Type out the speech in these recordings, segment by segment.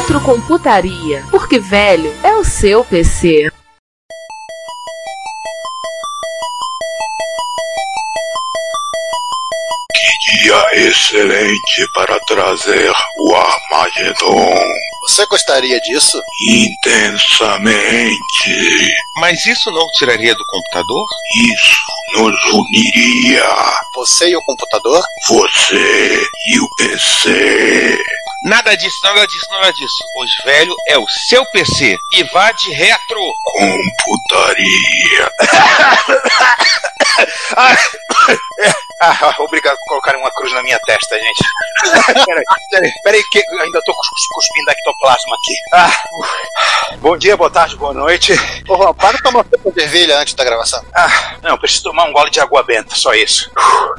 Retrocomputaria, porque velho é o seu PC. Dia excelente para trazer o Armagedon. Você gostaria disso? Intensamente. Mas isso não tiraria do computador? Isso nos uniria. Você e o computador? Você e o PC. Nada disso, nada disso, nada disso. Os velho é o seu PC. E vá de retro. Computaria. ah, obrigado por colocarem na minha testa, gente. peraí, peraí, peraí, que ainda tô cus- cuspindo ectoplasma aqui. Ah, bom dia, boa tarde, boa noite. Ô, Juan, para de tomar sopa de ervilha antes da gravação. Ah, não, preciso tomar um gole de água benta, só isso.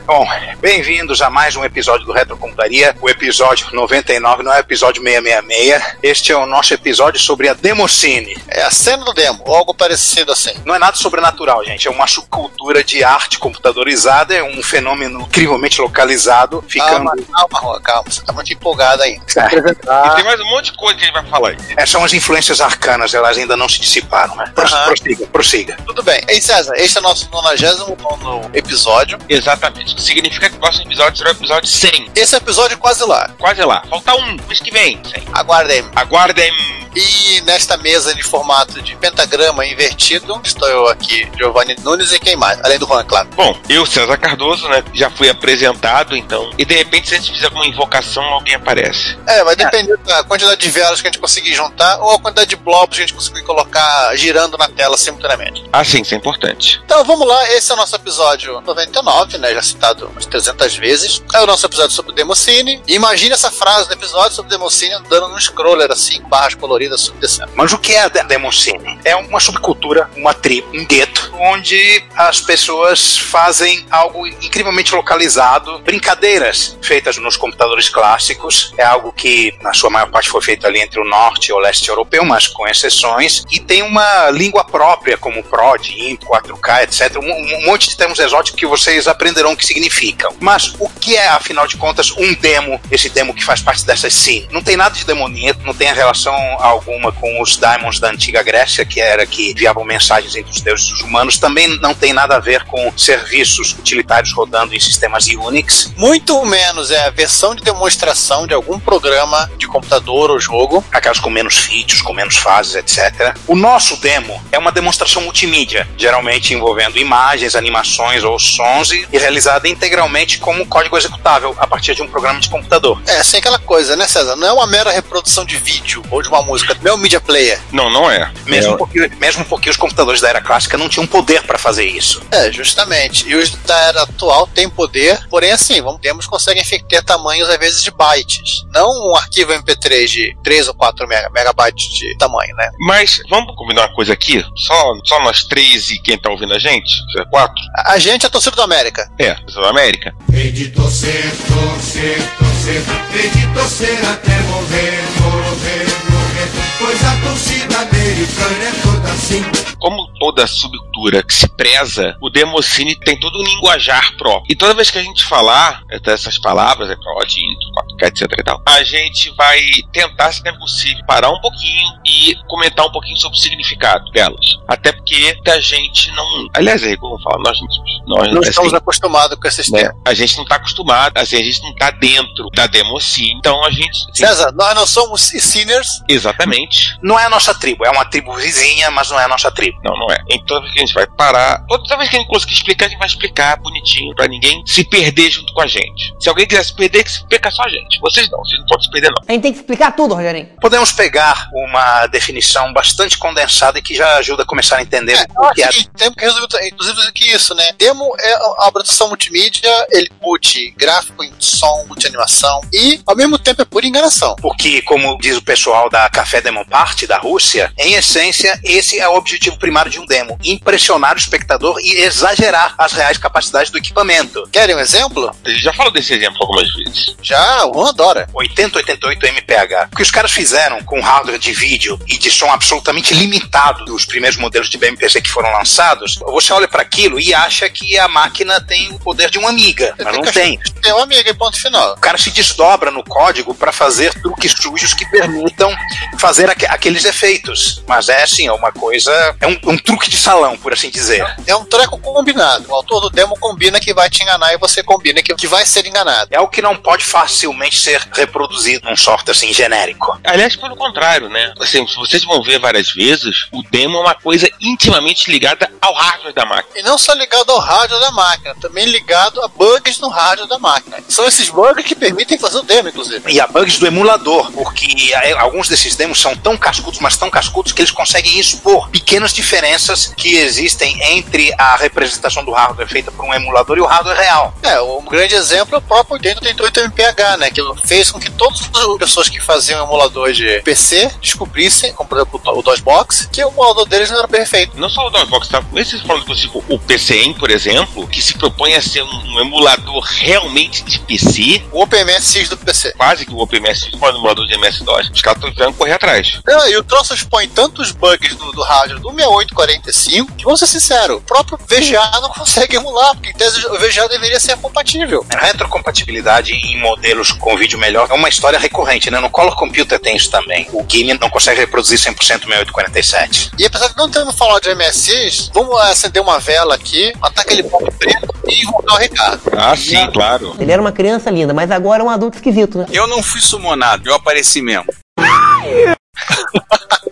Bom, bem-vindos a mais um episódio do Retrocomputaria, o episódio 99, não é o episódio 666. Este é o nosso episódio sobre a Democine. É a cena do demo, ou algo parecido assim. Não é nada sobrenatural, gente, é uma subcultura de arte computadorizada, é um fenômeno incrivelmente localizado, ficando... Calma, calma, Juan, calma, você tá muito empolgado aí. E tem mais um monte de coisa que a gente vai falar aí. É, são as influências arcanas, elas ainda não se dissiparam, né? Pro- Prossiga, prossiga. Tudo bem. Ei, César, este é o nosso 99 episódio. Exatamente. Significa que o próximo episódio será o episódio 100. Esse é episódio quase lá. Quase lá. Falta um, mês que vem. 100. Aguardem. Aguardem. E nesta mesa de formato de pentagrama invertido, estou eu aqui, Giovanni Nunes e quem mais? Além do Juan, claro. Bom, eu, César Cardoso, né? Já fui apresentado, então. E de repente, se a gente fizer alguma invocação, alguém aparece. É, vai depender da quantidade de velas que a gente conseguir juntar ou a quantidade de blobs que a gente conseguir colocar girando na tela simultaneamente. Ah, sim, isso é importante. Então vamos lá, esse é o nosso episódio 99, né? Já citado umas 300 vezes. É o nosso episódio sobre Democine. Imagine essa frase do episódio sobre Democine andando num scroller assim, barras coloridas subdescendo. Mas o que é a de- Democine? É uma subcultura, uma tribo, um gueto, onde as pessoas fazem algo incrivelmente localizado, brincadeiras feitas nos computadores clássicos. É algo que, na sua maior parte, foi feito ali entre o norte e o leste europeu, mas com exceções. E tem uma língua própria, como PROD, IMP, 4K, etc. Um, um monte de termos exóticos que vocês aprenderão o que significam. Mas o que é, afinal de contas, um demo, esse demo que faz parte dessa scene? Não tem nada de demoníaco, não tem relação alguma com os daimons da antiga Grécia, que era que enviavam mensagens entre os deuses e os humanos. Também não tem nada a ver com serviços utilitários rodando em sistemas Unix. Muito menos é a versão de demonstração de algum programa de computador ou jogo. Aquelas com menos features, com menos fases, etc. O nosso demo é uma demonstração multimídia, geralmente envolvendo imagens, animações ou sons e, realizada integralmente como código executável a partir de um programa de computador. É, sem aquela coisa, né, César? Não é uma mera reprodução de vídeo ou de uma música, não é um media player. Não, não é. Mesmo, É- porque, mesmo porque os computadores da era clássica não tinham poder para fazer isso. É, justamente. E os da era atual têm poder, porém, assim, vamos, temos conseguem ter tamanhos às vezes de bytes. Não um arquivo MP3 de 3 ou 4 mega- megabytes de tamanho, né? Mas vamos combinar uma coisa aqui? Só, só nós três e quem tá ouvindo a gente? É quatro? A, a gente é a torcida do América. É, Sul América. Hei de torcer, torcer, torcer, hei de torcer até morrer, morrer, morrer, pois a torcida é assim. Como toda subcultura que se preza, o Democine tem todo um linguajar próprio. E toda vez que a gente falar dessas palavras, é prod, intro, 4K, etc e tal, a gente vai tentar, se é possível, parar um pouquinho e comentar um pouquinho sobre o significado delas. Até porque a gente não. Aliás, é como fala, nós mesmos. Nós, Não assim, estamos acostumados com esses né, termos. A gente não tá acostumado, assim, a gente não tá dentro da Democine. Então a gente. assim, César, nós não somos sinners. Exatamente. Não é a nossa tribo, é uma tribo vizinha, mas não é a nossa tribo. Não, não é. Então toda vez que a gente vai parar, toda vez que a gente conseguir explicar, a gente vai explicar bonitinho pra ninguém se perder junto com a gente. Se alguém quiser se perder, que se perca só a gente. Vocês não, vocês não podem se perder, não. A gente tem que explicar tudo, Rogerinho. Podemos pegar uma definição bastante condensada e que já ajuda a começar a entender É, o que é. acho que temos que resolver, inclusive, dizer que isso, né? Demo é a apresentação multimídia, ele embute gráfico, em som, embute animação e, ao mesmo tempo, é pura enganação. Porque, como diz o pessoal da Café Demon Party, da Rússia, em essência, esse é o objetivo primário de um demo: impressionar o espectador e exagerar as reais capacidades do equipamento. Querem um exemplo? Já falou desse exemplo algumas vezes. Já, o Juan adora. 8088 MPH. O que os caras fizeram com hardware de vídeo e de som absolutamente limitado dos primeiros modelos de BMPC que foram lançados, você olha para aquilo e acha que a máquina tem o poder de uma amiga, mas não tem. Tem uma amiga e ponto final. O cara se desdobra no código para fazer truques sujos que permitam fazer aque- aqueles efeitos. Mas é assim, é uma coisa. É um, um truque de salão, por assim dizer. É um treco combinado. O autor do demo combina que vai te enganar e você combina que, que vai ser enganado. É algo que não pode facilmente ser reproduzido num software assim genérico. Aliás, pelo contrário, né? Assim, se vocês vão ver várias vezes, o demo é uma coisa intimamente ligada ao hardware da máquina. E não só ligado ao rádio da máquina, também ligado a bugs no rádio da máquina. São esses bugs que permitem fazer o demo, inclusive. E a bugs do emulador, porque alguns desses demos são tão cascudos, mas tão cascudos que eles conseguem expor pequenas diferenças que existem entre a representação do hardware feita por um emulador e o hardware real. É, um grande exemplo é o próprio 8088 MPH, né? Que fez com que todas as pessoas que faziam emulador de PC descobrissem, como por exemplo o DOSBox, que o emulador deles não era perfeito. Não só o DOSBox, tá? Esse falando que tipo, o PCM, por exemplo, que se propõe a ser um, um emulador realmente de PC, O OpenMSX do PC. quase que o OpenMS, o emulador de MS-DOS, os caras estão tentando correr atrás. Não, e o troço expõe tantos bugs do, do rádio do 6845 que, vamos ser sinceros, o próprio VGA não consegue emular, porque em tese o VGA deveria ser compatível. A retrocompatibilidade em modelos com vídeo melhor é uma história recorrente, né? No Color Computer tem isso também. O Game não consegue reproduzir 100% 6847. E apesar de não termos falado de MSX, vamos acender uma vela aqui, matar aquele ponto preto e voltar ao Ricardo. Ah, sim, claro. Ele era uma criança linda, mas agora é um adulto esquisito, né? Eu não fui sumonado, eu apareci mesmo.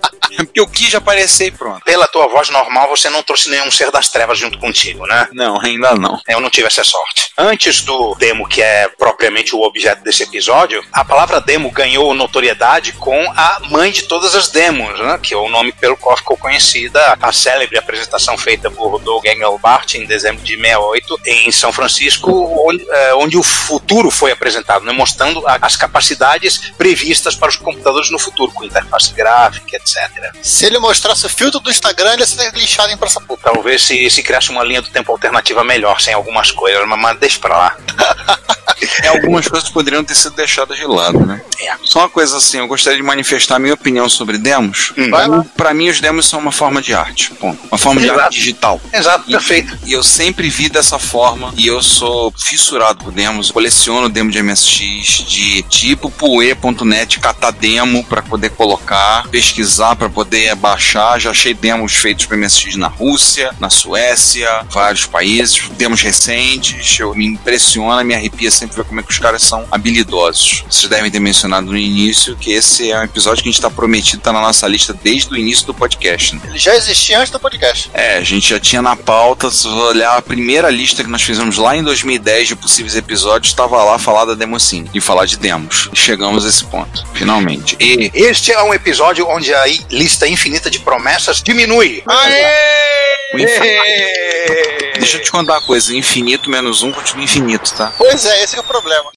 Porque eu quis aparecer e pronto. Pela tua voz normal, você não trouxe nenhum ser das trevas junto contigo, né? Não, ainda não. Eu não tive essa sorte. Antes do demo, que é propriamente o objeto desse episódio, a palavra demo ganhou notoriedade com a mãe de todas as demos, né? Que é o nome pelo qual ficou conhecida a célebre apresentação feita por Doug Engelbart em dezembro de 68 em São Francisco, onde, eh, onde o futuro foi apresentado, né? mostrando as capacidades previstas para os computadores no futuro, com interface gráfica, etc. Se ele mostrasse o filtro do Instagram, ele ia ser lixado em praça pública. Talvez se, se criasse uma linha do tempo alternativa melhor, sem algumas coisas, mas- deixa pra lá. É, algumas coisas poderiam ter sido deixadas de lado, né? É. Só uma coisa assim, eu gostaria de manifestar a minha opinião sobre demos. Hum. Pra, mim, pra mim, os demos são uma forma de arte. Ponto. Uma forma de Exato. arte digital. Exato, E- perfeito. E eu sempre vi dessa forma e eu sou fissurado por demos. Coleciono demo de MSX, de tipo pue.net, catar demo pra poder colocar, pesquisar pra poder baixar. Já achei demos feitos para MSX na Rússia, na Suécia, vários países, demos recentes. Eu me impressiona, me arrepia sempre ver como é que os caras são habilidosos. Vocês devem ter mencionado no início que esse é um episódio que a gente tá prometido, tá na nossa lista desde o início do podcast. Né? Ele já existia antes do podcast. É, a gente já tinha na pauta, se você olhar a primeira lista que nós fizemos lá em 2010 de possíveis episódios, estava lá falar da Democine e falar de demos. E chegamos a esse ponto, finalmente. E Este é um episódio onde a lista infinita de promessas diminui. o infi- Deixa eu te contar uma coisa, infinito menos um continua infinito, tá? Pois é, esse é o problema.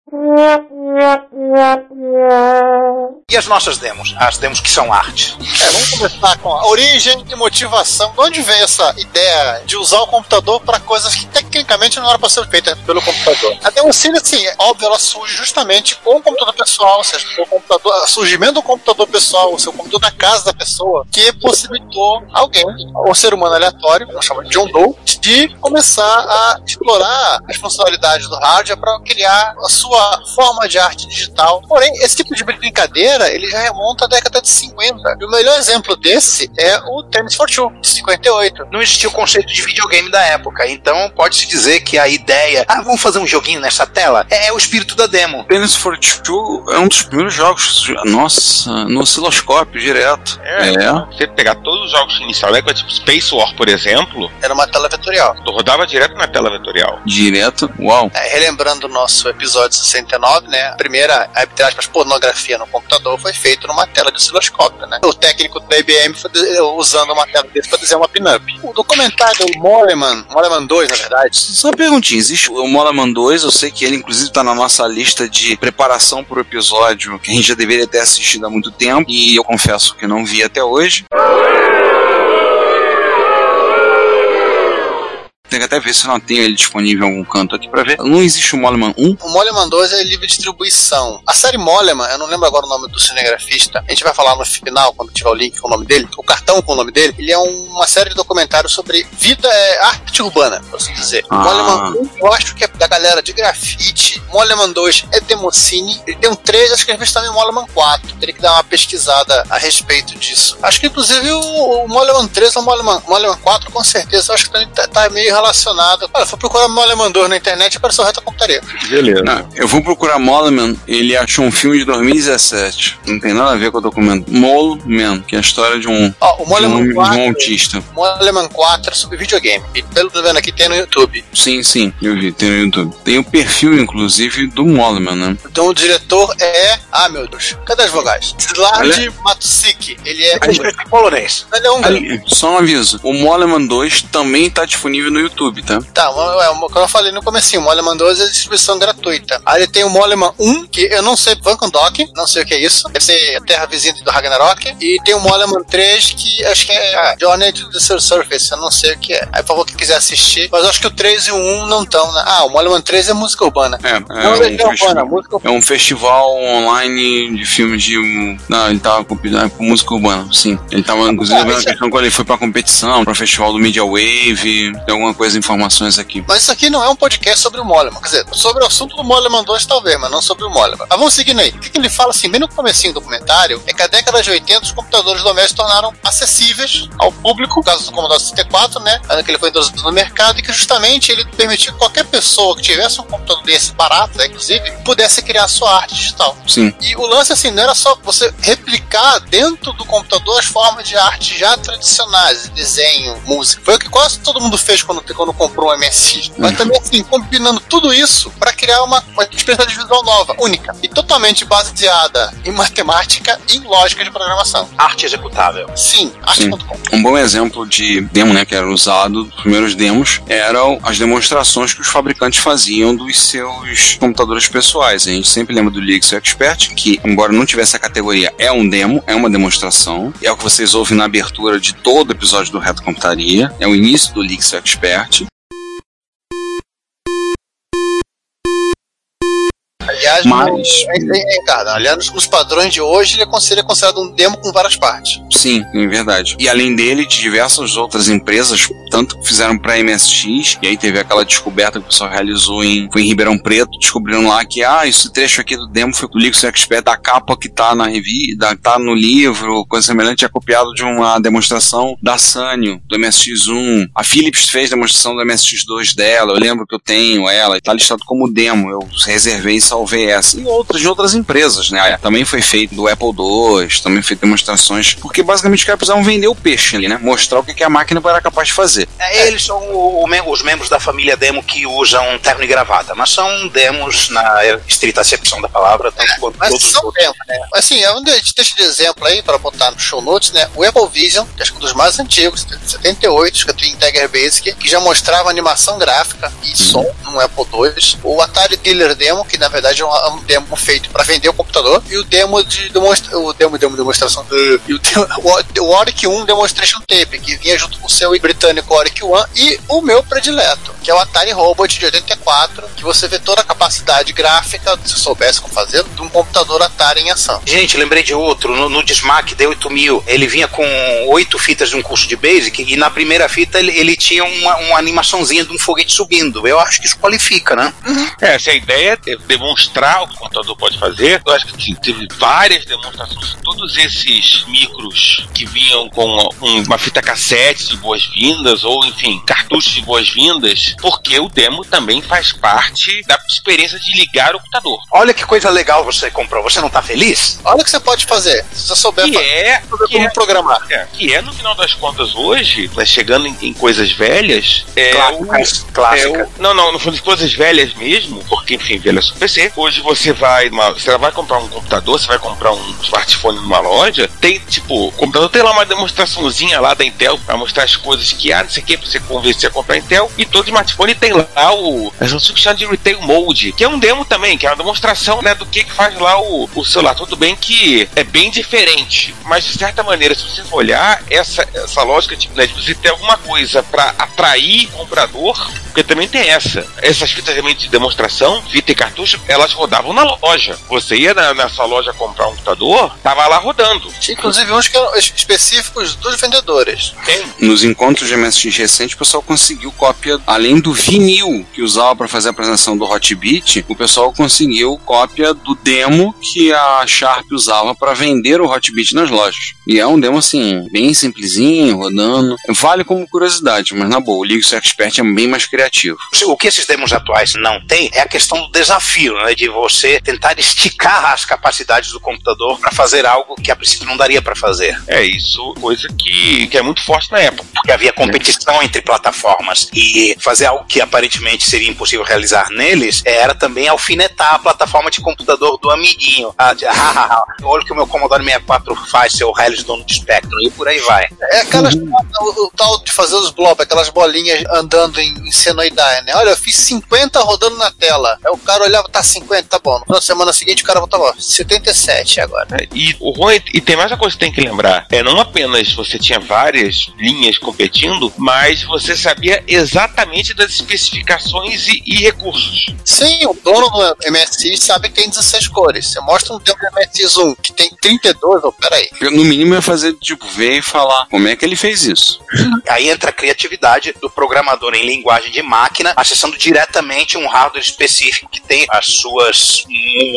E as nossas demos? As demos que são arte. É, vamos começar com a origem e motivação. De onde veio essa ideia de usar o computador para coisas que tecnicamente não eram para ser feitas pelo computador? A Democine, assim, é óbvio, ela surge justamente com o computador pessoal, ou seja, o computador, surgimento do computador pessoal, o seu computador na casa da pessoa, que possibilitou alguém, um ser humano aleatório, nós chamamos de John Doe, de começar a explorar as funcionalidades do hardware para criar a sua forma de arte digital. Porém, esse tipo de brincadeira ele já remonta à década de 50. E o melhor exemplo desse é o Tennis for Two, de 58. Não existia o conceito de videogame da época, então pode-se dizer que a ideia, ah, vamos fazer um joguinho nessa tela, é o espírito da demo. Tennis for Two é um dos primeiros jogos, nossa, no osciloscópio direto. É, Você pegar todos os jogos iniciais, né, tipo Space War, por exemplo, Era uma tela vetorial. tu rodava direto na tela vetorial. Direto, uau. É, relembrando o nosso episódio 69, né? A primeira, entre aspas, pornografia no computador foi feita numa tela de osciloscópio, né? O técnico da IBM foi usando uma tela desse para desenhar uma pinup. O documentário Moleman, Moleman 2, na verdade, Só uma perguntinha, existe o Molaman 2, eu sei que ele inclusive tá na nossa lista de preparação pro episódio, que a gente já deveria ter assistido há muito tempo, e eu confesso que não vi até hoje. Tem que até ver se não tenho ele disponível em algum canto aqui pra ver. Não existe o Moleman 1? O Moleman 2 é livre distribuição. A série Moleman, eu não lembro agora o nome do cinegrafista, a gente vai falar no final, quando tiver o link com o nome dele, o cartão com o nome dele, ele é um- uma série de documentários sobre vida, é, arte urbana, por assim dizer. Ah. Moleman 1, eu acho que é da galera de grafite. Moleman 2 é Democine. Ele tem um 3, acho que ele fez também Moleman 4. Teria que dar uma pesquisada a respeito disso. Acho que inclusive o, o Moleman 3 ou o Moleman, Moleman 4, com certeza, eu acho que também tá, tá meio relacionado. Olha, foi procurar Moleman 2 na internet e apareceu reta computaria. Beleza. Não, eu vou procurar Moleman, ele achou um filme de 2017. Não tem nada a ver com o documento. Moleman, que é a história de um, Ó, o de um, Moleman de 4, um autista. Moleman 4 é sobre videogame. E pelo que eu tô vendo aqui, tem no YouTube. Sim, sim, eu vi, tem no YouTube. Tem o perfil, inclusive, do Moleman, né? Então o diretor é. Ah, meu Deus. Cadê as vogais? Ele é. A gente em polonês. Ele é um. Ali, só um aviso, o Moleman 2 também tá disponível no YouTube, tá? Tá, é, o que eu falei no comecinho, o Moleman 2 é distribuição gratuita. Aí ele tem o Moleman 1, que eu não sei, Vankandok, não sei o que é isso. Deve ser a terra vizinha do Ragnarok. E tem o Moleman 3, que acho que é a Journey to the Surface, eu não sei o que é. Aí, por favor, quem quiser assistir. Mas acho que o 3 e o 1 não estão, né? Ah, o Moleman 3 é música urbana. É, é, Não, um, é urbana, música é um festival online de filmes de. Não, ele tava competindo com música urbana, sim. Ele tava, inclusive, Ah, é- questão quando ele foi pra competição, pro festival do Media Wave, tem alguma coisa, informações aqui. Mas isso aqui não é um podcast sobre o Moleman. Quer dizer, sobre o assunto do Moleman 2 talvez, mas não sobre o Moleman. Mas vamos seguindo aí. O que, ele fala assim, bem no comecinho do documentário, é que a década de 80 os computadores domésticos se tornaram acessíveis ao público, no caso do Commodore 64, né? Ano que ele foi introduzido no mercado e que justamente ele permitiu que qualquer pessoa que tivesse um computador desse barato, né, inclusive, pudesse criar sua arte digital. Sim. E o lance, assim, não era só você replicar dentro do computador as formas de arte já tradicionais, desenho, música. Foi o que quase todo mundo fez quando, quando comprou um MSX. Mas também, assim, combinando tudo isso para criar uma, uma experiência visual nova, única. E totalmente baseada em matemática e em lógica de programação. Arte executável. Sim, Sim. arte.com. Um bom exemplo de demo, né, que era usado, os primeiros demos, eram as demonstrações que os fabricantes faziam dos seus computadores pessoais. A gente sempre lembra do Linux Expert, que, embora não tivesse a categoria, é um demo, é uma demonstração. É o que vocês ouvem na abertura de todo episódio do Reto Computaria. É o início do Linux Expert arte Aliás, Mas- no, Ricardo, aliás, nos, padrões de hoje, ele é considerado- é considerado um demo com várias partes. Sim, é verdade. E além dele, de diversas outras empresas, tanto que fizeram pra MSX, e aí teve aquela descoberta que o pessoal realizou em, foi em Ribeirão Preto, descobriram lá que, ah, esse trecho aqui do demo foi com o Linux Expert, da capa que tá na revista, tá no livro, coisa semelhante, é copiado de uma demonstração da Sanyo, do MSX1. A Philips fez demonstração do MSX2 dela, eu lembro que eu tenho ela, e tá listado como demo, eu reservei e salvei essa. E outras de outras empresas, né? Também foi feito do Apple II, também foi demonstrações, porque basicamente os caras precisavam vender o peixe ali, né? Mostrar o que, que a máquina era capaz de fazer. É, Eles são o- o mem- os membros da família demo que usam terno e gravata, mas são demos na estrita acepção da palavra, tanto quanto Mas todos os são demos, né? Assim, é a gente deixa de exemplo aí para botar no show notes, né? O Apple Vision, que acho que é um dos mais antigos, de 78, escrito em Tiger Basic, que já mostrava animação gráfica e som no Apple II. O Atari Dealer Demo, que na verdade é um, é um demo feito para vender o computador. E o demo de demonstra o demo, demo de demonstração. E o, demo- o, o Oric 1 Demonstration Tape, que vinha junto com o seu britânico Oric 1 e o meu predileto, que é o Atari Robot de 84, que você vê toda a capacidade gráfica, se soubesse como fazer, de um computador Atari em ação. Gente, lembrei de outro, no, no Dismac D8000, ele vinha com oito fitas de um curso de Basic e na primeira fita ele, ele tinha uma, uma animaçãozinha de um foguete subindo. Eu acho que isso qualifica, né? É, se a ideia é demonstrar mostrar o que o computador pode fazer. Eu acho que assim, teve várias demonstrações, todos esses micros que vinham com um- uma fita cassete de boas-vindas, ou enfim, cartuchos de boas-vindas, porque o demo também faz parte da experiência de ligar o computador. Olha que coisa legal você comprou. Você não tá feliz? Olha o que você pode fazer. Se você souber Que é, souber que como é programar. É, que é, no final das contas, hoje, né, chegando em, em coisas velhas, é Clássicas, o, clássica. é o- não, não, no fundo, de coisas velhas mesmo, porque, enfim, velhas são PC. Hoje você vai, numa- você vai comprar um computador, você vai comprar um smartphone numa loja, tem, tipo, o computador tem lá uma demonstraçãozinha lá da Intel, pra mostrar as coisas que há, não sei o que, pra você convencer a comprar Intel, e todo smartphone tem lá o, a Samsung chama de Retail Mode, que é um demo também, que é uma demonstração, né, do que que faz lá o, o celular. Tudo bem que é bem diferente, mas de certa maneira, se você for olhar, essa, essa lógica de, né, de você ter alguma coisa pra atrair o comprador, porque também tem essa. Essas fitas realmente de demonstração, fita e cartucho, elas rodavam na loja. Você ia na, na sua loja comprar um computador, tava lá rodando. Tinha inclusive uns que eram es- específicos dos vendedores. Tem. Nos encontros de MSX recentes, o pessoal conseguiu cópia, além do vinil que usava para fazer a apresentação do Hot Beat, o pessoal conseguiu cópia do demo que a Sharp usava para vender o Hot Beat nas lojas. E é um demo assim, bem simplesinho, rodando. Vale como curiosidade, mas na boa, o Linux Expert é bem mais criativo. O que esses demos atuais não têm é a questão do desafio, né? De você tentar esticar as capacidades do computador para fazer algo que a princípio não daria para fazer. É isso, coisa que, que é muito forte na época. Porque havia competição entre plataformas e fazer algo que aparentemente seria impossível realizar neles era também alfinetar a plataforma de computador do amiguinho. Ah, de, ah, ah, ah, olha o que o meu Commodore 64 faz, seu Hellis dono de Spectrum, e por aí vai. É aquelas. O, o tal de fazer os blobs, aquelas bolinhas andando em, em senoidade, né? Olha, eu fiz 50 rodando na tela. Aí o cara olhava, tá 50, tá bom. Na semana seguinte o cara voltava, ó, 77 agora. né? E o ruim, e tem mais uma coisa que tem que lembrar: é não apenas você tinha várias linhas competindo, mas você sabia exatamente das especificações e, e recursos. Sim, o dono do MSX sabe que tem 16 cores. Você mostra um demo do MSX1 que tem 32, oh, peraí. No mínimo ia fazer, tipo, ver e falar como é que ele fez isso. Aí entra a criatividade do programador em linguagem de máquina, acessando diretamente um hardware específico que tem as suas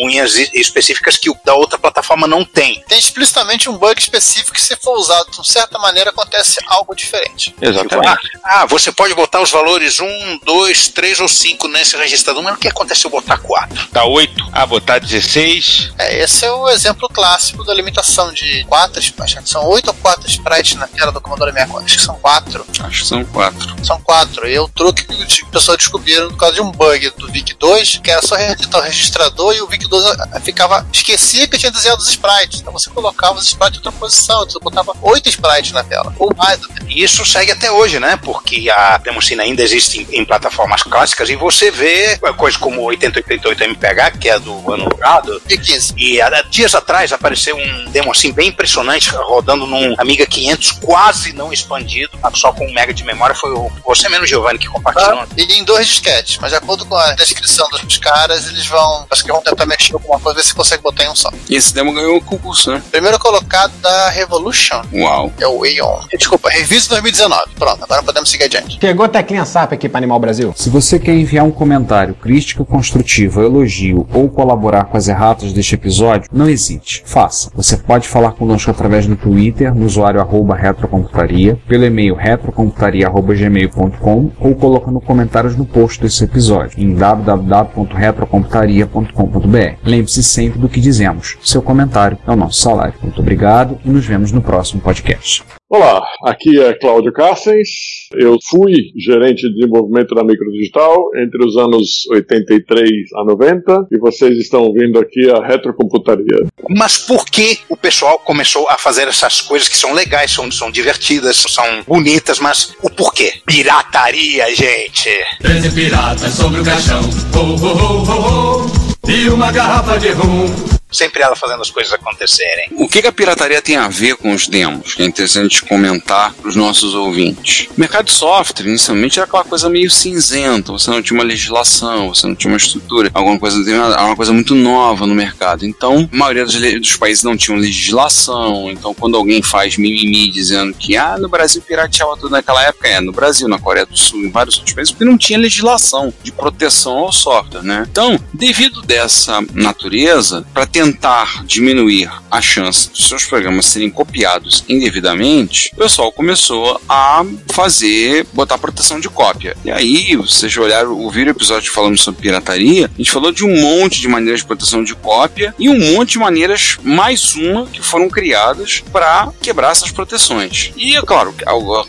unhas específicas que o da outra plataforma não tem. Tem explicitamente um bug específico que, se for usado de uma certa maneira, acontece algo diferente. Exatamente. Ah, você pode botar os valores 1, 2, 3 ou 5 nesse registrador, mas o que acontece se eu botar 4? Dá 8, ah, botar 16. É, esse é o exemplo clássico da limitação de 4 sprites. São 8 ou 4 sprites na tela do Commodore 64. Acho que são 4. Acho que são quatro. São 4. E é o truque que os pessoas descobriram por causa de um bug do VIC-2, que era só reeditar o registrador e o VIC-2 ficava. esquecia que tinha desenhado os sprites. Então você colocava os sprites em outra posição. Você botava 8 sprites na tela. Ou mais. E isso segue até hoje, né? Porque a Demoscene ainda existe em, em plataformas clássicas e você vê coisas como o 8088 MPH, que é do ano passado. E 15. E há dias atrás apareceu um demo assim bem impressionante, rodando num Amiga 500 quase não expandido, só com um mega de memória. Foi o, você mesmo, Giovanni, que compartilhou. Ah, e em dois disquetes, mas de acordo com a descrição dos caras, eles vão. Acho que vão tentar mexer alguma coisa, ver se consegue botar em um só. E esse demo ganhou o concurso, né? Primeiro colocado da Revolution Uau. é o Aeon. Desculpa, Revisa 2019. Pronto, agora podemos seguir adiante. Chegou Teclinha SAP aqui para Animal Brasil. Se você quer enviar um comentário, crítica construtiva, elogio ou colaborar com as erratas deste episódio, não hesite, faça. Você pode falar conosco através do Twitter, no usuário arroba retrocomputaria, pelo e-mail retrocomputaria.gmail.com ou colocando comentários no post desse episódio em www.retrocomputaria.com.br. Lembre-se sempre do que dizemos. Seu comentário é o nosso salário. Muito obrigado e nos vemos no próximo podcast. Olá, aqui é Cláudio Carcens. Eu fui gerente de desenvolvimento da Microdigital entre os anos 83 a 90 e vocês estão ouvindo aqui a Retrocomputaria. Mas por que o pessoal começou a fazer essas coisas que são legais, são, são divertidas, são bonitas, mas o porquê? Pirataria, gente! Treze piratas sobre o caixão, oh, oh, oh, oh, oh, e uma garrafa de rum. Sempre ela fazendo as coisas acontecerem. O que, que a pirataria tem a ver com os demos? Que é interessante comentar para os nossos ouvintes. O mercado de software, inicialmente, era aquela coisa meio cinzenta. Você não tinha uma legislação, você não tinha uma estrutura, alguma coisa, era uma coisa muito nova no mercado. Então, a maioria dos, dos países não tinham legislação. Então, quando alguém faz mimimi dizendo que ah, no Brasil pirateava tudo naquela época, é no Brasil, na Coreia do Sul, em vários outros países, porque não tinha legislação de proteção ao software, né? Então, devido dessa natureza, para tentar diminuir a chance dos seus programas serem copiados indevidamente, o pessoal começou a fazer, botar proteção de cópia. E aí, vocês olharam, ouviram o episódio falando sobre pirataria, a gente falou de um monte de maneiras de proteção de cópia e um monte de maneiras, mais uma, que foram criadas para quebrar essas proteções. E, é claro,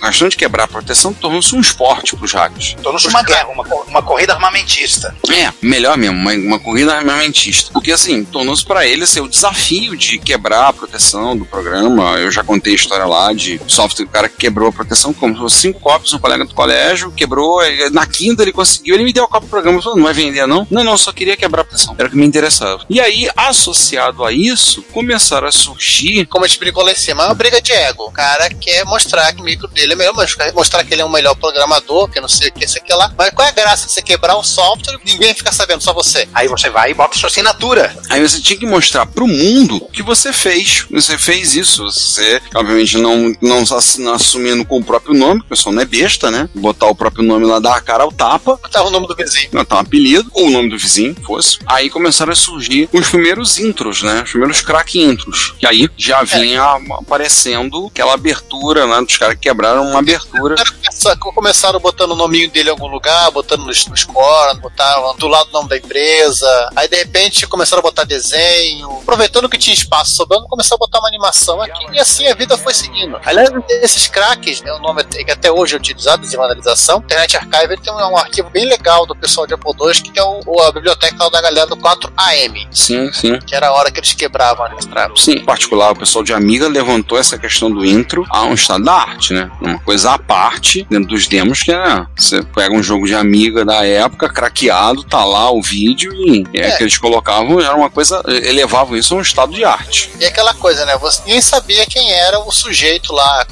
a questão de quebrar a proteção tornou-se um esporte para os hackers. Tornou-se uma guerra, uma, uma corrida armamentista. É, melhor mesmo, uma, uma corrida armamentista. Porque, assim, tornou-se para eles assim, o desafio de quebrar a proteção do programa. Eu já contei a história lá de software, o cara que quebrou a proteção, como cinco cópias, um colega do colégio, quebrou, na quinta ele conseguiu, ele me deu a cópia do programa, falou, não vai vender não? Não, não, só queria quebrar a proteção, era o que me interessava. E aí, associado a isso, começaram a surgir... Como a gente brincou lá em cima, é uma briga de ego. O cara quer mostrar que o micro dele é melhor, mostrar que ele é um melhor programador, que não sei o que, isso aqui lá. Mas qual é a graça de você quebrar o software ninguém fica sabendo, só você? Aí você vai e bota sua assinatura. Aí você tinha que mostrar pro mundo que você fez. Você fez isso. Você, obviamente, não, não assumindo com o próprio nome, o pessoal não é besta, né? Botar o próprio nome lá, dar a cara ao tapa. Botar o nome do vizinho. Botar um apelido, ou o nome do vizinho, fosse. Aí começaram a surgir os primeiros intros, né? Os primeiros crack intros. Que aí já vinha é. aparecendo aquela abertura, né? Dos caras que quebraram uma abertura. Começaram botando o nominho dele em algum lugar, botando no, no score, botavam do lado do nome da empresa. Aí de repente começaram a botar desenho. Aproveitando que tinha espaço sobrando, começaram a botar uma animação aqui. E assim a vida foi seguindo. Aliás, esses craques, é o nome que até hoje é utilizado de vandalização, Internet Archive tem um, um, arquivo bem legal do pessoal de Apple II, que é o, a biblioteca da galera do 4AM. Sim, sim. Que era a hora que eles quebravam né? Sim, em particular, o pessoal de Amiga levantou essa questão do intro a um estado da arte, né? Uma coisa à parte dentro dos demos que é. Você pega um jogo de Amiga da época, craqueado, tá lá o vídeo e é, é. que eles colocavam, era uma coisa, elevavam isso a um estado de arte. E aquela coisa, né? Você nem sabia quem era o sujeito lá.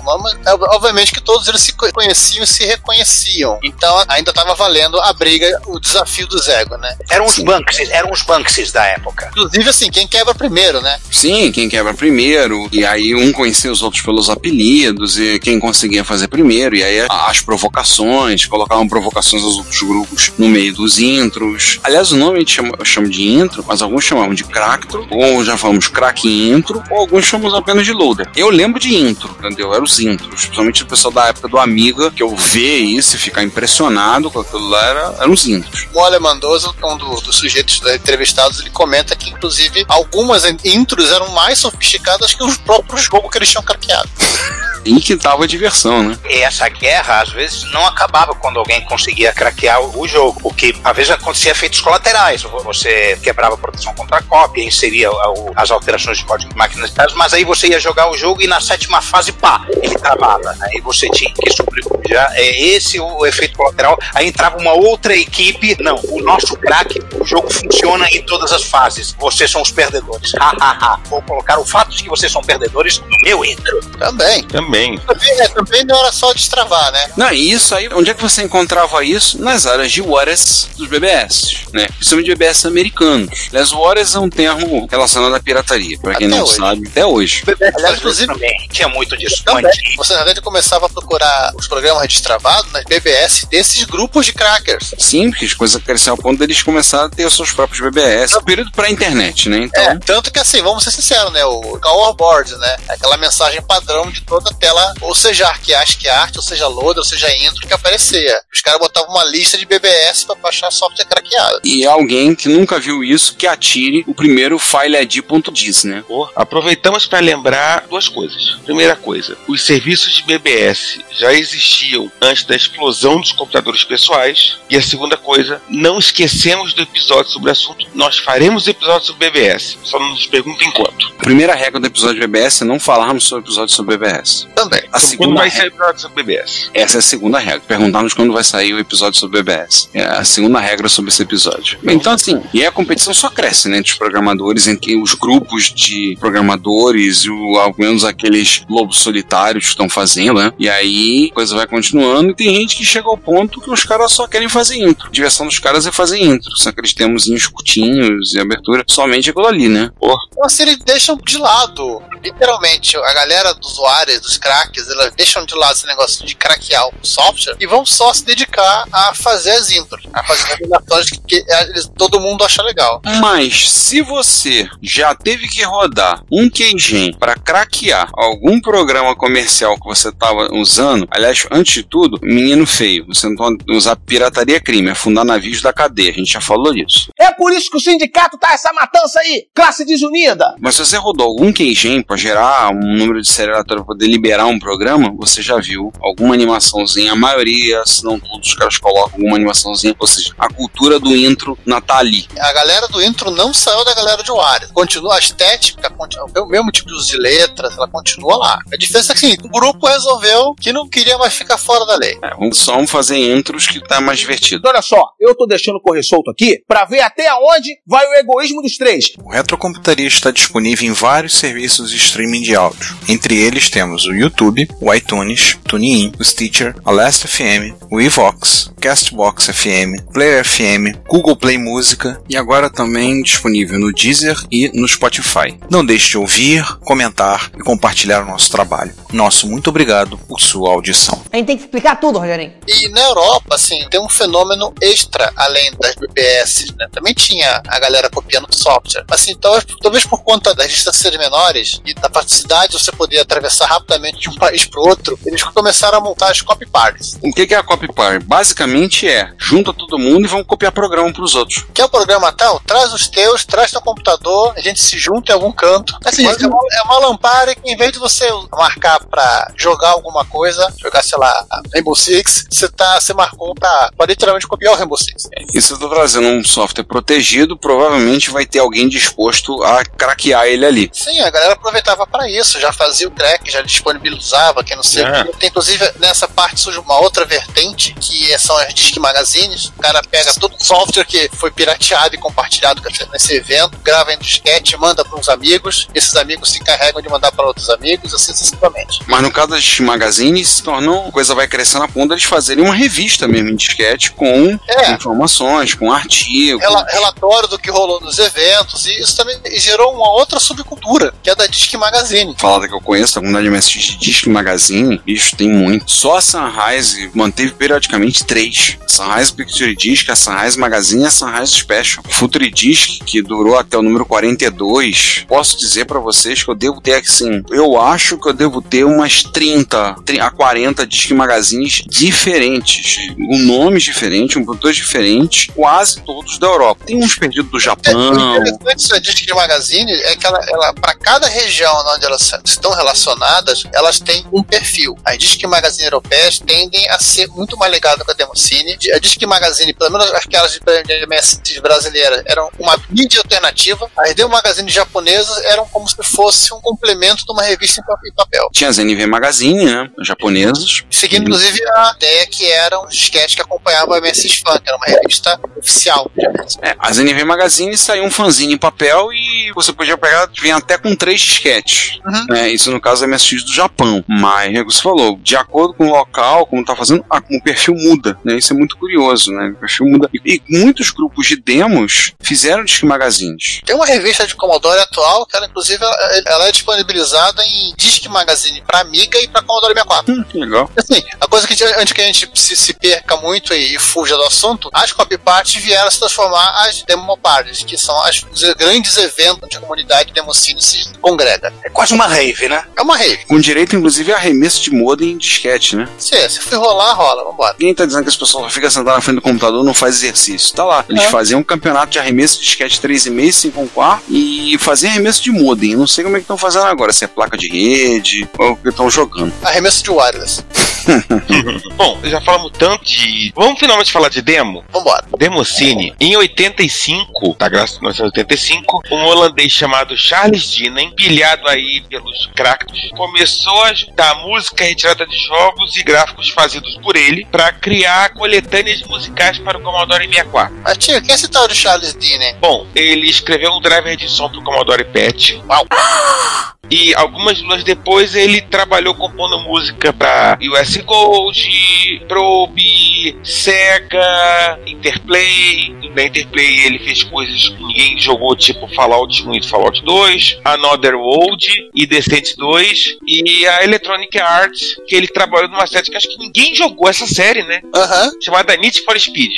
É, obviamente que todos eles se conheciam e se reconheciam. Então ainda estava valendo a briga, o desafio do Zego, né? Eram os Banksies, eram os Banksies da época. Inclusive, assim, quem quebra primeiro, né? Sim, quem quebra primeiro. E aí um conhecia os outros pelos apelidos e quem conseguia fazer primeiro. E aí as provocações, colocavam provocações aos outros grupos no meio dos intros. Aliás, o nome a gente chama, chama de intro, mas alguns chamavam de cracktro, ou já falamos crack intro, ou alguns chamamos apenas de loader. Eu lembro de intro, entendeu? Eram os intros, principalmente o pessoal da época do Amiga, que eu ver isso e ficar impressionado com aquilo lá, era, eram os intros. O Ole Mandoso, um do, dos sujeitos entrevistados, ele comenta que, inclusive, algumas intros eram mais sofisticadas que os próprios jogos que eles tinham craqueado. e que tava a diversão, né? E essa guerra, às vezes, não acabava quando alguém conseguia craquear o jogo, porque às vezes acontecia efeitos colaterais. Você quebrava a proteção contra a cópia, inseria as alterações de código de máquinas e mas aí você ia jogar o jogo e na sétima fase, pá, ele travava. Aí você tinha que sobrepujar. É esse o efeito colateral. Aí entrava uma outra equipe. Não, o nosso crack, o jogo funciona em todas as fases. Vocês são os perdedores. Vou colocar o fato de que vocês são perdedores no meu intro. Também. Também. Também, é, também não era só destravar, né? Não, isso aí, onde é que você encontrava isso? Nas áreas de Waters dos BBS, né? Principalmente de BBS americanos. Aliás, Waters é um termo relacionado à pirataria, pra quem até não hoje. sabe, até hoje. Aliás, inclusive, também tinha muito disso. Também. Você, na verdade, começava a procurar os programas destravados nas BBS desses grupos de crackers. Sim, porque as coisas cresceram ao ponto deles começarem a ter os seus próprios BBS. Um período pra internet, né? Então... É, tanto que assim, vamos ser sinceros, né? O Board, né? Aquela mensagem padrão de toda a tela, ou seja, ArcASCII arte, ou seja, loader, ou seja, intro, que aparecia. Os caras botavam uma lista de BBS para baixar software craqueado. E alguém que nunca viu isso, que atire o primeiro fileid.diz, né? Oh, aproveitamos para lembrar duas coisas. Primeira coisa, os serviços de BBS já existiam antes da explosão dos computadores pessoais. E a segunda coisa, não esquecemos do episódio sobre o assunto. Nós faremos episódio sobre BBS. Só não nos perguntem quanto. A primeira regra do episódio de BBS é não falarmos sobre episódio sobre BBS. também. A Quando segunda vai regra- sair o episódio sobre BBS? Essa é a segunda regra. Perguntar-nos quando vai sair o episódio sobre BBS. É a segunda regra sobre esse episódio. Então, assim, e a competição só cresce, né? Entre os programadores, entre os grupos de programadores, e o, ao menos aqueles lobos solitários que estão fazendo, né? E aí a coisa vai continuando e tem gente que chega ao ponto que os caras só querem fazer intro. A diversão dos caras é fazer intro. São aqueles temozinhos curtinhos e abertura. Somente aquilo ali, né? Porra. Então, assim, eles deixam de lado, literalmente, a galera dos usuários, dos craques, elas deixam de lado esse negócio de craquear o software e vão só se dedicar a fazer as intros, a fazer as que, que eles- todo mundo acha legal. Mas se você já teve que rodar um Keygen para craquear algum programa comercial que você estava usando, aliás, antes de tudo, menino feio, você não pode usar pirataria é crime, afundar navios da cadeia, a gente já falou disso. É por isso que o sindicato tá essa matança aí, classe desunida. Mas se você rodou algum Keygen para gerar um número de série aleatório para poder liberar um programa, você já viu alguma animaçãozinha, a maioria, se não todos os caras colocam alguma animaçãozinha, ou seja, a cultura do intro na tá ali. A galera do intro não saiu da galera de Wario. Continua a estética, continua, o mesmo tipo de uso de letras, ela continua lá. A diferença é que assim, o grupo resolveu que não queria mais ficar fora da lei. É, vamos só fazer intros que tá mais divertido. Olha só, eu tô deixando correr solto aqui pra ver até onde vai o egoísmo dos três. O Retrocomputaria está disponível em vários serviços de streaming de áudio. Entre eles temos o YouTube, o iTunes, o TuneIn, o Stitcher, a Last FM, o Evox, Castbox FM, Player FM, Google Play Música e agora também disponível no Deezer e no Spotify. Não deixe de ouvir, comentar e compartilhar o nosso trabalho. Nosso muito obrigado por sua audição. A gente tem que explicar tudo, Rogerinho. E na Europa, assim, tem um fenômeno extra além das BBS, né? Também tinha a galera copiando software. Assim, talvez, talvez por conta das distâncias menores e da praticidade de você poder atravessar rapidamente de um país para outro, eles começaram a montar as copy parties. O que é a copy party? Basicamente é, junta todo mundo e vamos copiar programa pros outros. Quer o programa tal? Traz os teus, traz teu computador, a gente se junta em algum canto. Assim, é uma, é uma lampada que em vez de você marcar pra jogar alguma coisa, jogar, sei lá, Rainbow Six, você, tá, você marcou pra, pra literalmente copiar o Rainbow Six. E se eu tô trazendo um software protegido, provavelmente vai ter alguém disposto a craquear ele ali. Sim, a galera aproveitava pra isso, já fazia o crack, já disponibilizava, que não sei É. Tem, inclusive, nessa parte surge uma outra vertente, que são as Disc Magazines. O cara pega todo o software que foi pirateado e compartilhado nesse evento, grava em disquete, manda para uns amigos, esses amigos se encarregam de mandar para outros amigos, assim sucessivamente. Mas no caso das magazines, se tornam, a coisa vai crescendo a ponto deles fazerem uma revista mesmo em disquete com É. informações, com artigos. Rela- relatório do que rolou nos eventos, e isso também gerou uma outra subcultura, que é da Disc Magazine. Falada que eu conheço, a comunidade MSX de Disc Magazine, bicho, tem muito. Só a Sunrise manteve periodicamente três. Sunrise Picture Disc, a Sunrise Magazine e a Sunrise Special. Future Disc, que durou até o número 42. Posso dizer pra vocês que eu devo ter, assim, eu acho que eu devo ter umas 30 tri- a 40 Disc Magazines diferentes. Com nomes diferentes, um produtor diferente, quase todos da Europa. Tem uns perdidos do O Japão. interessante da Disc Magazine é que ela, ela para cada região onde elas estão relacionadas, elas têm um perfil. As Disc Magazine europeias tendem a ser muito mais ligadas com a Democine. A Disc Magazine, pelo menos aquelas de MSX brasileiras, eram uma mídia alternativa. As Demo Magazine japonesas eram como se fosse um complemento de uma revista em pa- em papel. Tinha as NV Magazine, né? Japoneses. Seguindo, inclusive, a ideia que eram os disquetes que acompanhavam a MSX Fan, que era uma revista oficial. É, as NV Magazine saiu um fanzine em papel e você podia pegar, vinha até com três disquetes. né? Isso no caso é MSX do Japão. Mas, o que você falou, de acordo com o local, como tá fazendo, a- o perfil muda. Né? Isso é muito curioso, né? O perfil muda. E, e muitos grupos de demos fizeram disc magazines. Tem uma revista de Commodore atual que ela, inclusive, ela, ela é disponibilizada em Disc Magazine para Amiga e para Commodore 64. Hum, que legal. Assim, a coisa que antes que a gente se, se perca muito e, e fuja do assunto, as copy parties vieram se transformar as demo parties, que são as, os grandes eventos onde a comunidade Democine se congrega. É quase uma rave, né? É uma rave. Com direito, inclusive, a arremesso de modem em disquete, né? Se, se for rolar, rola, vambora. Ninguém tá dizendo que as pessoas ficam sentadas na frente do computador e não faz exercício. Tá lá. Eles É. faziam um campeonato de arremesso de disquete 3,5, 5 um quarto e faziam arremesso de modem. Eu Não sei como é que estão fazendo agora, se é placa de rede ou o que estão jogando. Arremesso de wireless. Bom, já falamos tanto de. Vamos finalmente falar de demo? Vambora. Democine. Em 85, tá graças a 1985, um holandês chamado Charles Dinen, pilhado aí pelos crackers, começou a juntar música retirada de jogos e gráficos fazidos por ele para criar coletâneas musicais para o Commodore 64. Mas tio, quem é esse tal de Charles Dinen? Bom, ele escreveu um driver de som pro Commodore PET. Uau. E algumas luas depois ele trabalhou compondo música pra US Gold, Probe, Sega, Interplay. Na Interplay ele fez coisas que ninguém jogou, tipo Fallout 1 e Fallout 2, Another World e Descent 2, e a Electronic Arts, que ele trabalhou numa série que acho que ninguém jogou essa série, né? Aham. Chamada Need for Speed.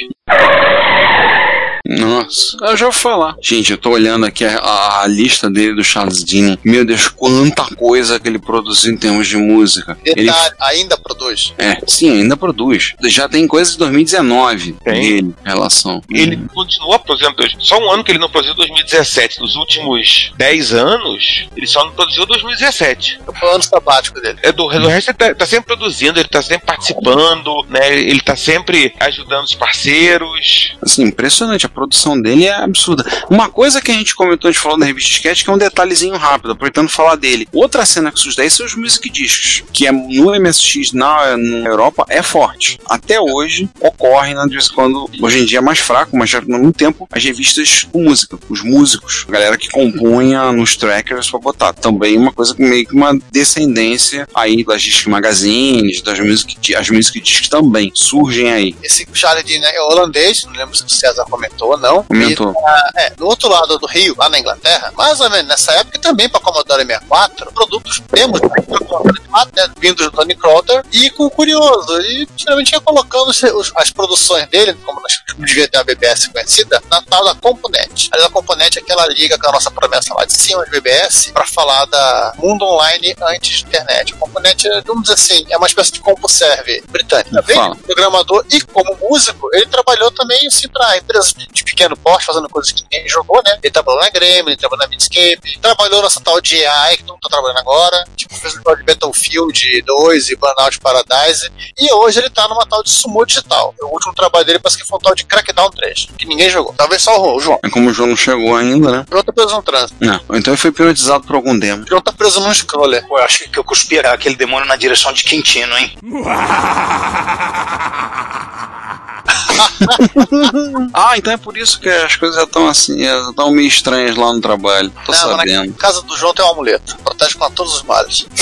Nossa, eu já vou falar. Gente, eu tô olhando aqui a, a- a lista dele do Charles Dini. Meu Deus, quanta coisa que ele produziu em termos de música. Ele, Detalhe, ainda produz. é, sim, ainda produz. Já tem coisa de 2019 dele em relação. Ele continua produzindo. Só um ano que ele não produziu 2017. Nos últimos 10 anos, ele só não produziu 2017. Foi o ano sabático dele. É do, do resto ele tá, tá sempre produzindo, ele tá sempre participando, né? Ele tá sempre ajudando os parceiros. Assim, impressionante. A produção dele é absurda. Uma coisa que a gente comentou, a gente falou na revista Sketch, que é um detalhezinho rápido, aproveitando falar dele. Outra cena que surge daí são os music discs, que é no MSX na, na Europa é forte. Até hoje ocorre, né, de vez em quando, hoje em dia é mais fraco, mas já muito tempo, as revistas com música, os músicos, a galera que compunha nos trackers pra botar. Também uma coisa meio que uma descendência aí das disc magazines, das music, as music discs também surgem aí. Esse Charles Dinen é holandês, não lembro se o César comentou ou não. Comentou. E, ah, é, no outro lado do rio, lá na Inglaterra, mais ou menos nessa época, também para Commodore 64, produtos demos né, pra Commodore 64, vindos do Tony Crowther, e com o curioso, e geralmente ia colocando os- os- as produções dele, como nós devia ter a BBS conhecida, na tal da Componente. A Componente é aquela liga com a nossa promessa lá de cima de BBS para falar da mundo online antes de internet. A Componente, é, vamos dizer assim, é uma espécie de CompuServe britânica. Bem, Fala. programador e como músico, ele trabalhou também assim para empresas de de pequeno porte, fazendo coisas que ninguém jogou, né? Ele trabalhou na Gremlin, ele trabalhou na Midscape, trabalhou nessa tal de AI que não tá trabalhando agora, tipo, fez o tal de Battlefield 2 e Burnout Paradise, e hoje ele tá numa tal de Sumo Digital. O último trabalho dele parece que foi um tal de Crackdown 3, que ninguém jogou. Talvez só o João. É como o João não chegou ainda, né? O João tá preso no trânsito. Não. Então ele foi hipnotizado por algum demo. O João tá preso num scroller. Pô, eu acho que eu cuspi aquele demônio na direção de Quintino, hein? ah, então é por isso que as coisas estão assim, estão meio estranhas lá no trabalho. Tô Não, sabendo. na casa do João tem um amuleto. Protege contra todos os males.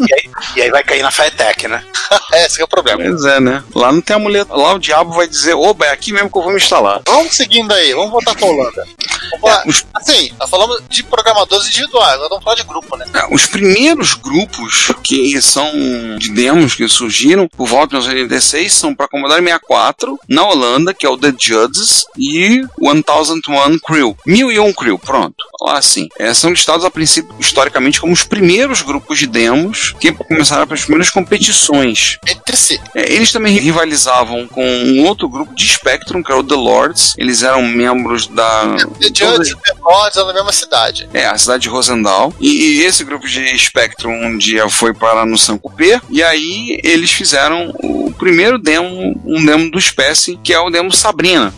E aí, e aí vai cair na Firetech, né? é, esse é o problema. Pois é, né? Lá não tem amuleto. Lá o diabo vai dizer, oba, é aqui mesmo que eu vou me instalar. Vamos seguindo aí, vamos voltar pra Holanda. Vamos lá. Assim, nós falamos de programadores individuais, agora vamos falar de grupo, né? É, Os primeiros grupos que são de demos que surgiram por volta de 1986 são para Commodore 64, na Holanda, que é o The Judges, e 1001 Crew. 1001 Crew, pronto. Lá assim. É, são listados a princípio, historicamente, como os primeiros grupos de demos que começaram as primeiras competições. Entre si. É, eles também rivalizavam com um outro grupo de Spectrum, que era o The Lords. Eles eram membros da. The Judge e The Lords é na mesma cidade. É, a cidade de Rosendal. E, e esse grupo de Spectrum um dia foi para no Sankupê. E aí eles fizeram o primeiro demo, um demo do espécie, que é o demo Sabrina.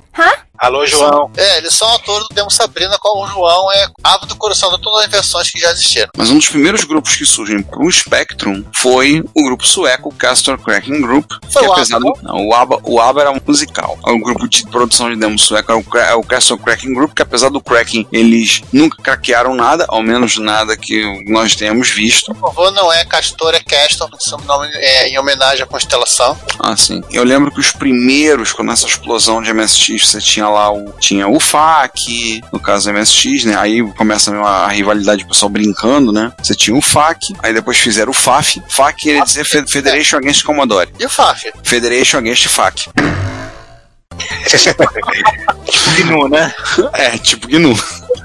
Alô, João. É, eles são autores do Demo Sabrina, qual o João é ávido colecionador de todas as versões que já existiram. Mas um dos primeiros grupos que surgem para o Spectrum foi o grupo sueco Castor Cracking Group. Foi que o apesar ABBA, do, não, o ABBA, o ABBA era um musical. O grupo de produção de demo sueco é o, é o Castor Cracking Group, que apesar do cracking, eles nunca craquearam nada, ao menos nada que nós tenhamos visto. Por favor, não é Castor, é Castor, sobrenome é em homenagem à constelação. Ah, sim. Eu lembro que os primeiros, quando essa explosão de MSX, você tinha lá o. Tinha o FAC, no caso MSX, né? Aí começa a, rivalidade, o pessoal brincando, né? Você tinha o FAC, aí depois fizeram o FAF. FAC queria dizer Fe- Federation Against Commodore. E o FAF? Federation Against FAC. GNU, né? É, tipo GNU.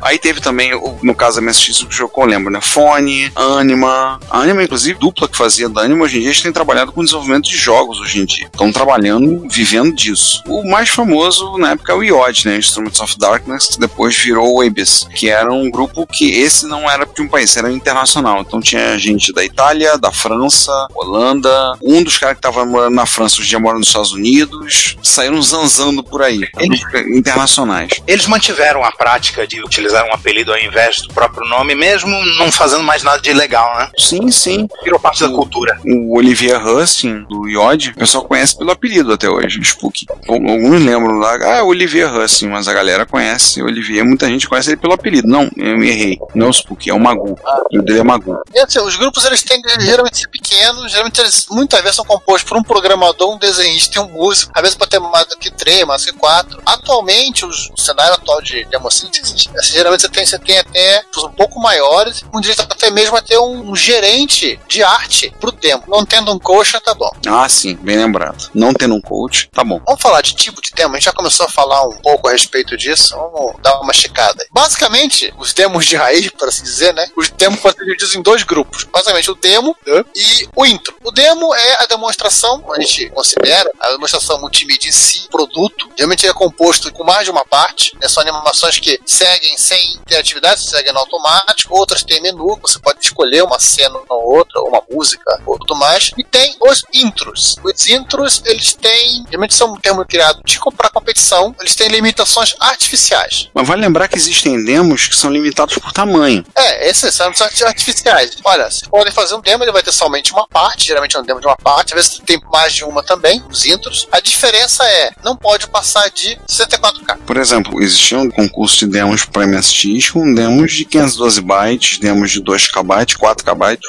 Aí teve também, no caso da MSX, o jogo que eu lembro, né? Fone, Anima. A Anima, inclusive, dupla que fazia da Anima, hoje em dia eles têm trabalhado com desenvolvimento de jogos hoje em dia. Estão trabalhando, vivendo disso. O mais famoso na época é o IOD, né? Instruments of Darkness, que depois virou o Abyss, que era um grupo que esse não era de um país, era internacional. Então tinha gente da Itália, da França, Holanda. Um dos caras que tava morando na França, hoje em dia mora nos Estados Unidos. Saíram zanzando por aí. Grupos internacionais. Eles mantiveram a prática de utilizar um apelido ao invés do próprio nome, mesmo não fazendo mais nada de legal, né? Sim, sim. Virou parte da cultura. O Olivier Husting, do IOD, o pessoal conhece pelo apelido até hoje, Spook. Alguns lembram lá, ah, Olivier Husting, mas a galera conhece Olivier, muita gente conhece ele pelo apelido. Não, eu me errei. Não é o Spook, é o Magu. O nome dele é Magu. Assim, os grupos eles têm geralmente ser pequenos, geralmente eles muitas vezes são compostos por um programador, um desenhista e um músico. Às vezes pode ter mais do que três, mais do que quatro. Atualmente, os- o cenário atual de Demo Synthesis, assim, geralmente você tem, você tem até um pouco maiores, um direito até mesmo a ter um, um gerente de arte pro demo. Não tendo um coxa, tá bom. Ah, sim, bem lembrado. Não tendo um coach, tá bom. Vamos falar de tipo de demo? A gente já começou a falar um pouco a respeito disso. Vamos dar uma checada. Basicamente, os demos de raiz, por assim dizer, né? Os demos podem ser divididos em dois grupos. Basicamente, o demo né, e o intro. O demo é a demonstração, a gente considera, a demonstração multimídia em si, produto. Geralmente ele é composto com mais de uma parte. Né? São animações que seguem sem interatividade, seguem no automático. Outras têm menu, você pode escolher uma cena ou outra, ou uma música, ou tudo mais. E tem os intros. Os intros, eles têm, geralmente são um termo criado de para competição, eles têm limitações artificiais. Mas vale lembrar que existem demos que são limitados por tamanho. É, esses são art- artificiais. Olha, vocês podem fazer um demo, ele vai ter somente uma parte, geralmente é um demo de uma parte, às vezes tem mais de uma também, os intros. A diferença é, não pode passar de 64K. Por exemplo, existia um concurso de demos para MSX com demos de 512 bytes, demos de 2 KB, 4 KB.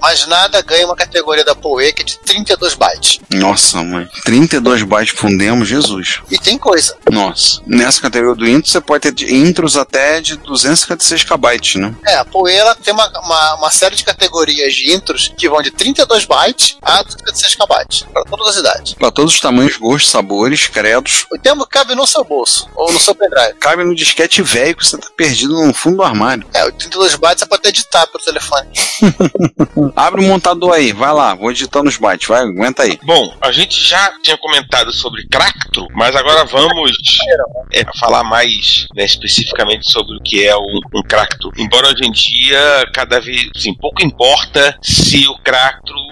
Mas nada ganha uma categoria da PoE que é de 32 bytes. Nossa, mãe. 32 bytes para um demo, Jesus. E tem coisa. Nossa. Nessa categoria do intro, você pode ter intros até de 256 KB, né? É, a PoE ela tem uma, uma, uma série de categorias de intros que vão de 32 bytes a 36 KB, para todas as idades. Para todos os tamanhos, gostos, sabores, O demo cabe no seu bolso, ou no seu pendrive. Cabe no disquete velho que você tá perdido no fundo do armário. É, o 32 bytes você pode até editar pelo telefone. Abre o montador aí, vai lá, vou editando os bytes, vai, aguenta aí. Bom, a gente já tinha comentado sobre Cractro, mas agora vamos é, falar mais né, especificamente sobre o que é um, um Cractro. Embora hoje em dia, cada vez, assim, pouco importa se o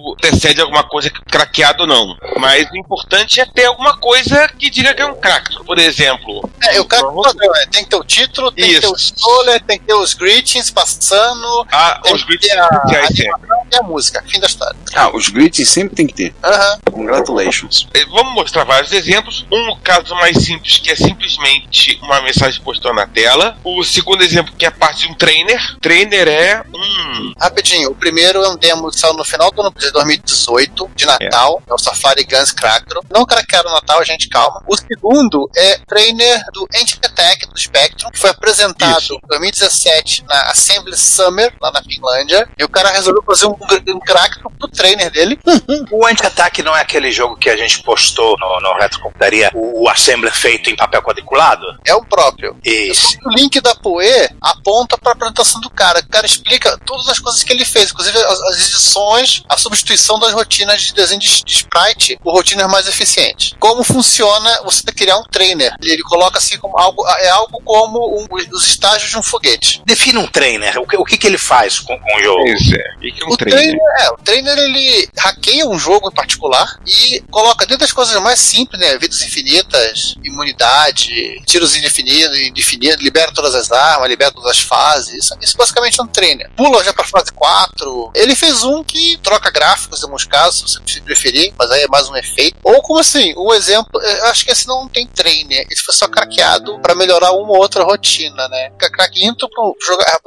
Cractro antecede alguma coisa craqueada ou não. Mas o importante é ter alguma coisa que diga que é um Cractro. Por exemplo, É, o cara é, tem que ter o título, tem que ter o spoiler, tem que ter os greetings passando, ah, os a, greetings a e a música. Fim da história. Ah, os greetings sempre tem que ter. Aham. Congratulations. Vamos mostrar vários exemplos. Um caso mais simples, que é simplesmente uma mensagem postada na tela. O segundo exemplo, que é parte de um trainer. Trainer é um. Rapidinho, o primeiro é um demo que saiu no final do ano de 2018, de Natal, é, o Safari Guns Cracktro. Não craquearam o Natal, gente, calma. O segundo é trainer do Anti-Attack do Spectrum, que foi apresentado em 2017 na Assembly Summer, lá na Finlândia. E o cara resolveu fazer um, um Cracktro pro trainer dele. O Anti-Attack não é aquele jogo que a gente postou no, no Retrocomputaria, o, o Assembler feito em papel quadriculado? É o próprio. Isso. O link da Poe aponta para a apresentação do cara. O cara explica todas as coisas que ele fez, inclusive as, as edições, a substituição das rotinas de desenho de, de sprite por rotinas mais eficientes. Como funciona você criar um trainer? Ele coloca assim como algo é algo como um, os estágios de um foguete. Defina um trainer. O que, o que, que ele faz com, com o jogo? Pois é. O que é um o trainer? trainer, é, o trainer ele hackeia um jogo em particular e coloca dentro das coisas mais simples, né? Vidas infinitas, imunidade, tiros indefinidos, indefinidos, libera todas as armas, libera todas as fases. Isso basicamente é um trainer. Pula já pra fase 4. Ele fez um que troca gráficos em alguns casos, se você preferir, mas aí é mais um efeito. Ou como assim, o exemplo, eu acho que esse não tem trainer, esse foi só craqueado pra melhorar uma ou outra rotina, né? Crack intro pra jogar,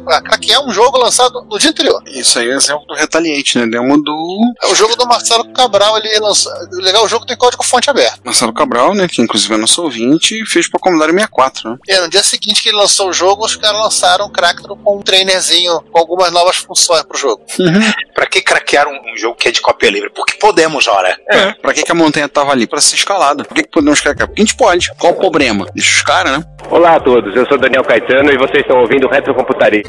pra, craquear um jogo lançado no dia anterior. Isso aí é exemplo do Retaliante, né? Demo do É o jogo do Marcelo Cabral, ele lançou. O legal, o jogo tem código fonte aberto. Marcelo Cabral, né? Que inclusive é nosso ouvinte e fez pra Commodore 64, né? E no dia seguinte que ele lançou o jogo, os caras lançaram um Cracktro com um trainerzinho, com com algumas novas funções pro jogo. pra que craquear um, um jogo que é de cópia livre? Porque podemos, ora. É, pra que, que a montanha tava ali? Pra ser escalada. Por que, que podemos craquear? Porque a gente pode. Qual o problema? Deixa os caras, né? Olá a todos, eu sou Daniel Caetano e vocês estão ouvindo Retrocomputaria.